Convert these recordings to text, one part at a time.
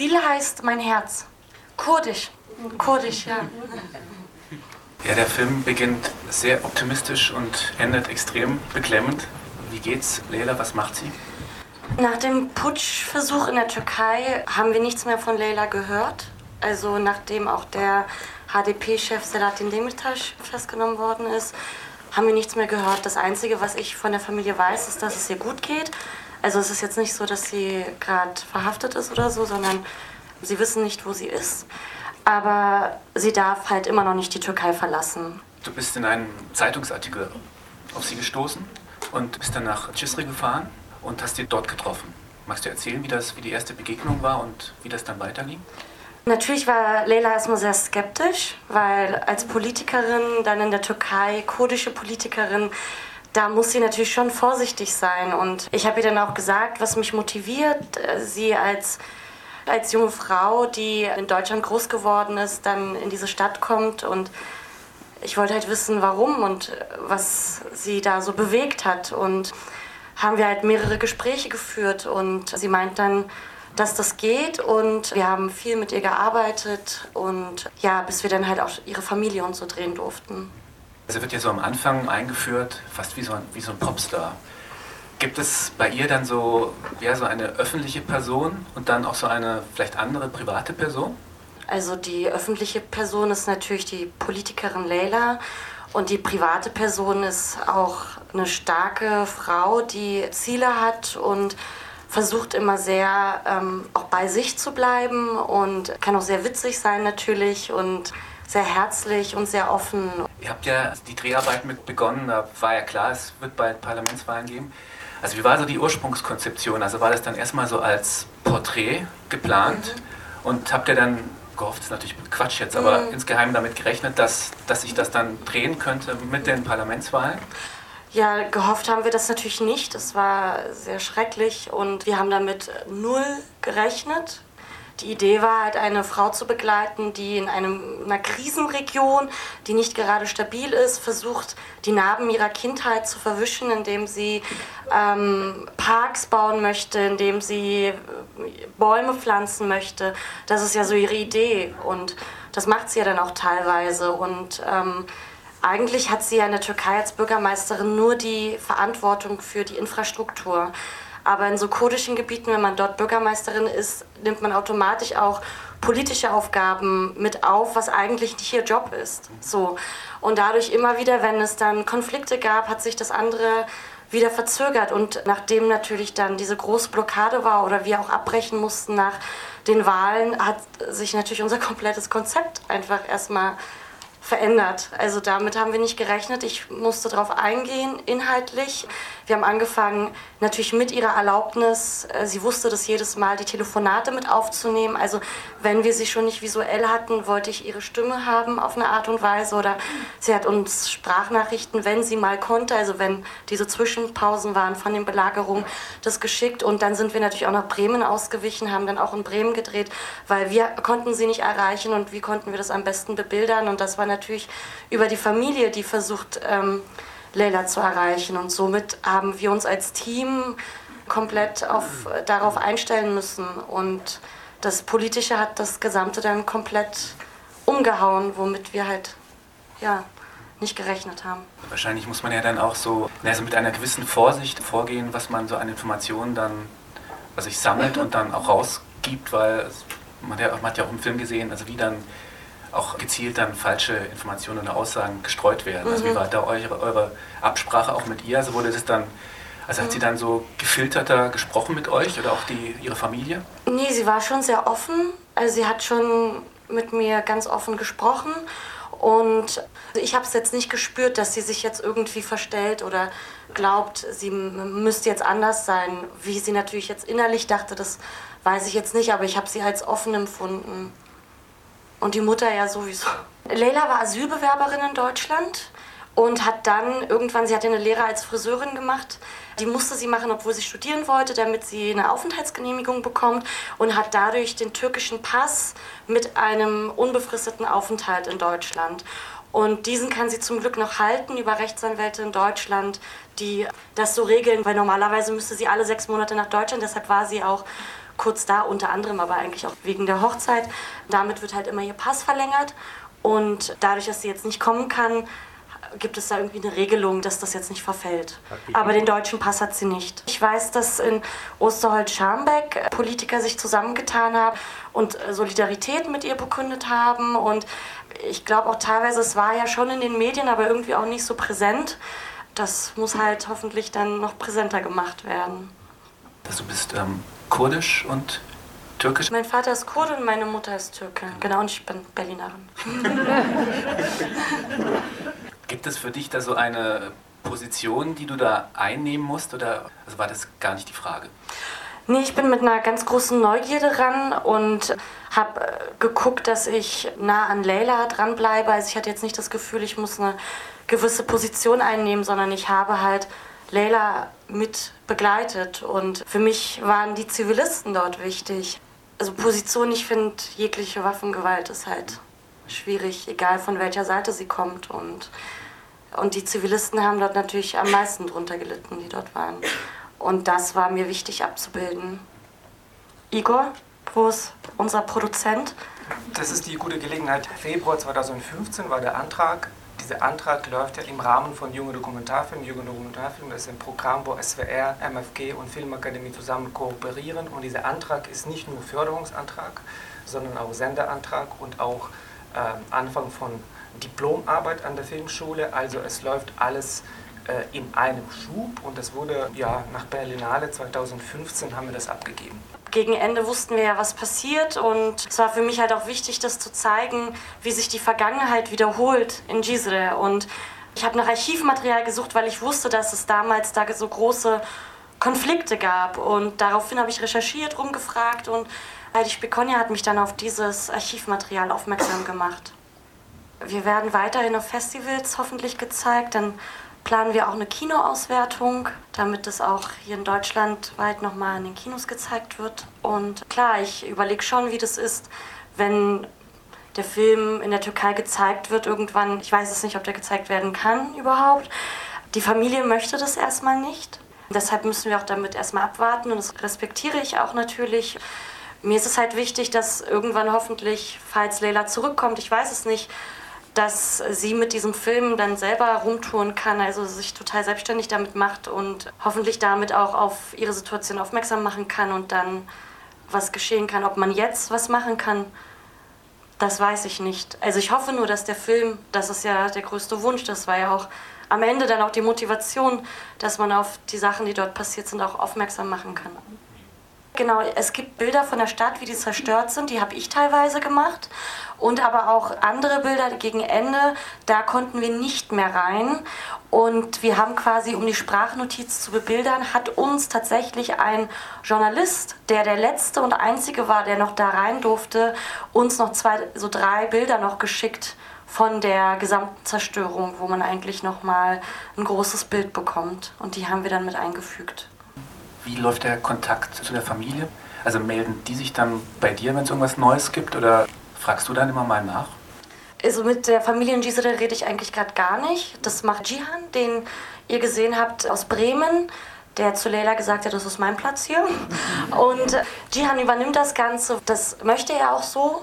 Dil heißt mein Herz. Kurdisch. Kurdisch, ja. Ja, der Film beginnt sehr optimistisch und endet extrem beklemmend. Wie geht's, Leila? Was macht sie? Nach dem Putschversuch in der Türkei haben wir nichts mehr von Leila gehört. Also nachdem auch der HDP-Chef Selahattin Demirtas festgenommen worden ist, haben wir nichts mehr gehört. Das Einzige, was ich von der Familie weiß, ist, dass es ihr gut geht. Also es ist jetzt nicht so, dass sie gerade verhaftet ist oder so, sondern sie wissen nicht, wo sie ist. Aber sie darf halt immer noch nicht die Türkei verlassen. Du bist in einem Zeitungsartikel auf sie gestoßen und bist dann nach Cisri gefahren und hast sie dort getroffen. Magst du erzählen, wie, das, wie die erste Begegnung war und wie das dann weiterging? Natürlich war Leila erstmal sehr skeptisch, weil als Politikerin, dann in der Türkei, kurdische Politikerin, da muss sie natürlich schon vorsichtig sein. Und ich habe ihr dann auch gesagt, was mich motiviert, sie als, als junge Frau, die in Deutschland groß geworden ist, dann in diese Stadt kommt. Und ich wollte halt wissen, warum und was sie da so bewegt hat. Und haben wir halt mehrere Gespräche geführt. Und sie meint dann, dass das geht und wir haben viel mit ihr gearbeitet und ja, bis wir dann halt auch ihre Familie und so drehen durften. Also wird ja so am Anfang eingeführt, fast wie so ein, wie so ein Popstar. Gibt es bei ihr dann so, ja, so eine öffentliche Person und dann auch so eine vielleicht andere private Person? Also die öffentliche Person ist natürlich die Politikerin Leila und die private Person ist auch eine starke Frau, die Ziele hat und versucht immer sehr ähm, auch bei sich zu bleiben und kann auch sehr witzig sein natürlich und sehr herzlich und sehr offen. Ihr habt ja die Dreharbeit mit begonnen, da war ja klar, es wird bald Parlamentswahlen geben. Also wie war so die Ursprungskonzeption? Also war das dann erstmal so als Porträt geplant mhm. und habt ihr dann gehofft, das ist natürlich Quatsch jetzt, aber mhm. insgeheim damit gerechnet, dass, dass sich das dann drehen könnte mit den Parlamentswahlen? Ja, gehofft haben wir das natürlich nicht. Es war sehr schrecklich und wir haben damit null gerechnet. Die Idee war halt, eine Frau zu begleiten, die in einem, einer Krisenregion, die nicht gerade stabil ist, versucht, die Narben ihrer Kindheit zu verwischen, indem sie ähm, Parks bauen möchte, indem sie Bäume pflanzen möchte. Das ist ja so ihre Idee und das macht sie ja dann auch teilweise. Und ähm, eigentlich hat sie ja in der Türkei als Bürgermeisterin nur die Verantwortung für die Infrastruktur. Aber in so kurdischen Gebieten, wenn man dort Bürgermeisterin ist, nimmt man automatisch auch politische Aufgaben mit auf, was eigentlich nicht ihr Job ist. So. Und dadurch immer wieder, wenn es dann Konflikte gab, hat sich das andere wieder verzögert. Und nachdem natürlich dann diese große Blockade war oder wir auch abbrechen mussten nach den Wahlen, hat sich natürlich unser komplettes Konzept einfach erstmal verändert. Also damit haben wir nicht gerechnet. Ich musste darauf eingehen, inhaltlich. Wir haben angefangen, natürlich mit ihrer Erlaubnis, äh, sie wusste das jedes Mal, die Telefonate mit aufzunehmen. Also wenn wir sie schon nicht visuell hatten, wollte ich ihre Stimme haben auf eine Art und Weise. Oder sie hat uns Sprachnachrichten, wenn sie mal konnte, also wenn diese Zwischenpausen waren von den Belagerungen, das geschickt. Und dann sind wir natürlich auch nach Bremen ausgewichen, haben dann auch in Bremen gedreht, weil wir konnten sie nicht erreichen und wie konnten wir das am besten bebildern. Und das war natürlich über die Familie, die versucht, ähm, Leila zu erreichen. Und somit haben wir uns als Team komplett auf, darauf einstellen müssen. Und das Politische hat das Gesamte dann komplett umgehauen, womit wir halt ja, nicht gerechnet haben. Wahrscheinlich muss man ja dann auch so also mit einer gewissen Vorsicht vorgehen, was man so an Informationen dann was sich sammelt und dann auch rausgibt, weil man hat ja auch im Film gesehen, also wie dann auch gezielt dann falsche Informationen oder Aussagen gestreut werden. Mhm. Also wie mhm. war da eure, eure Absprache auch mit ihr? Also wurde das dann, also hat sie mhm. dann so gefilterter gesprochen mit euch oder auch die, ihre Familie? Nee, sie war schon sehr offen. Also sie hat schon mit mir ganz offen gesprochen und ich habe es jetzt nicht gespürt, dass sie sich jetzt irgendwie verstellt oder glaubt, sie müsste jetzt anders sein. Wie sie natürlich jetzt innerlich dachte, das weiß ich jetzt nicht, aber ich habe sie als offen empfunden. Und die Mutter ja sowieso. Leila war Asylbewerberin in Deutschland und hat dann irgendwann, sie hatte eine Lehre als Friseurin gemacht. Die musste sie machen, obwohl sie studieren wollte, damit sie eine Aufenthaltsgenehmigung bekommt und hat dadurch den türkischen Pass mit einem unbefristeten Aufenthalt in Deutschland. Und diesen kann sie zum Glück noch halten über Rechtsanwälte in Deutschland, die das so regeln, weil normalerweise müsste sie alle sechs Monate nach Deutschland. Deshalb war sie auch kurz da, unter anderem aber eigentlich auch wegen der Hochzeit. Damit wird halt immer ihr Pass verlängert und dadurch, dass sie jetzt nicht kommen kann, gibt es da irgendwie eine Regelung, dass das jetzt nicht verfällt. Aber den deutschen Pass hat sie nicht. Ich weiß, dass in Osterholz-Scharmbeck Politiker sich zusammengetan haben und Solidarität mit ihr bekündet haben. Und ich glaube auch teilweise, es war ja schon in den Medien, aber irgendwie auch nicht so präsent. Das muss halt hoffentlich dann noch präsenter gemacht werden. Also du bist ähm, kurdisch und türkisch? Mein Vater ist Kurde und meine Mutter ist Türke. Genau, und ich bin Berlinerin. Gibt es für dich da so eine Position, die du da einnehmen musst oder also war das gar nicht die Frage? Nee, ich bin mit einer ganz großen Neugierde ran und habe äh, geguckt, dass ich nah an Leila dranbleibe. Also ich hatte jetzt nicht das Gefühl, ich muss eine gewisse Position einnehmen, sondern ich habe halt Leila mit begleitet und für mich waren die Zivilisten dort wichtig. Also Position, ich finde, jegliche Waffengewalt ist halt schwierig, egal von welcher Seite sie kommt und und die Zivilisten haben dort natürlich am meisten drunter gelitten, die dort waren. Und das war mir wichtig abzubilden. Igor, wo ist unser Produzent? Das ist die gute Gelegenheit. Februar 2015 war der Antrag. Dieser Antrag läuft ja im Rahmen von Junge Dokumentarfilm. Junge Dokumentarfilm ist ein Programm, wo SWR, MFG und Filmakademie zusammen kooperieren. Und dieser Antrag ist nicht nur Förderungsantrag, sondern auch Senderantrag und auch äh, Anfang von Diplomarbeit an der Filmschule, also es läuft alles äh, in einem Schub und das wurde ja nach Berlinale 2015 haben wir das abgegeben. Gegen Ende wussten wir ja, was passiert und es war für mich halt auch wichtig, das zu zeigen, wie sich die Vergangenheit wiederholt in Gisre und ich habe nach Archivmaterial gesucht, weil ich wusste, dass es damals da so große Konflikte gab und daraufhin habe ich recherchiert, rumgefragt und Heidi Spekonia hat mich dann auf dieses Archivmaterial aufmerksam gemacht. Wir werden weiterhin auf Festivals hoffentlich gezeigt. Dann planen wir auch eine Kinoauswertung, damit es auch hier in Deutschland weit nochmal in den Kinos gezeigt wird. Und klar, ich überlege schon, wie das ist, wenn der Film in der Türkei gezeigt wird irgendwann. Ich weiß es nicht, ob der gezeigt werden kann überhaupt. Die Familie möchte das erstmal nicht. Deshalb müssen wir auch damit erstmal abwarten und das respektiere ich auch natürlich. Mir ist es halt wichtig, dass irgendwann hoffentlich, falls Leila zurückkommt, ich weiß es nicht, dass sie mit diesem Film dann selber rumtouren kann, also sich total selbstständig damit macht und hoffentlich damit auch auf ihre Situation aufmerksam machen kann und dann was geschehen kann. Ob man jetzt was machen kann, das weiß ich nicht. Also ich hoffe nur, dass der Film, das ist ja der größte Wunsch, das war ja auch am Ende dann auch die Motivation, dass man auf die Sachen, die dort passiert sind, auch aufmerksam machen kann. Genau, es gibt Bilder von der Stadt, wie die zerstört sind, die habe ich teilweise gemacht. Und aber auch andere Bilder gegen Ende, da konnten wir nicht mehr rein. Und wir haben quasi, um die Sprachnotiz zu bebildern, hat uns tatsächlich ein Journalist, der der letzte und einzige war, der noch da rein durfte, uns noch zwei, so drei Bilder noch geschickt von der gesamten Zerstörung, wo man eigentlich noch mal ein großes Bild bekommt. Und die haben wir dann mit eingefügt. Wie läuft der Kontakt zu der Familie? Also melden die sich dann bei dir, wenn es irgendwas Neues gibt oder fragst du dann immer mal nach? Also mit der Familie in Gisele rede ich eigentlich gerade gar nicht. Das macht Jihan, den ihr gesehen habt aus Bremen, der zu Leila gesagt hat, das ist mein Platz hier. Und Jihan übernimmt das Ganze. Das möchte er auch so,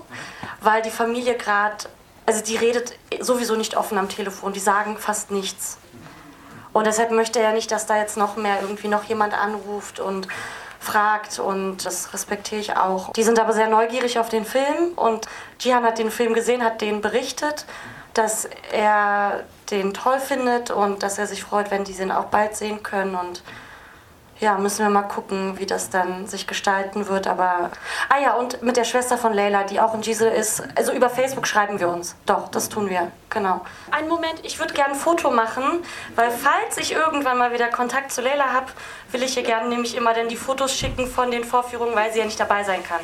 weil die Familie gerade, also die redet sowieso nicht offen am Telefon, die sagen fast nichts. Und deshalb möchte er nicht, dass da jetzt noch mehr irgendwie noch jemand anruft und fragt. Und das respektiere ich auch. Die sind aber sehr neugierig auf den Film. Und Jihan hat den Film gesehen, hat den berichtet, dass er den toll findet und dass er sich freut, wenn die den auch bald sehen können. Und ja, müssen wir mal gucken, wie das dann sich gestalten wird. Aber ah ja, und mit der Schwester von Leila, die auch in Gisel ist. Also über Facebook schreiben wir uns. Doch, das tun wir. Genau. Einen Moment, ich würde gerne ein Foto machen, weil falls ich irgendwann mal wieder Kontakt zu Leila habe, will ich ihr gerne nämlich immer dann die Fotos schicken von den Vorführungen, weil sie ja nicht dabei sein kann.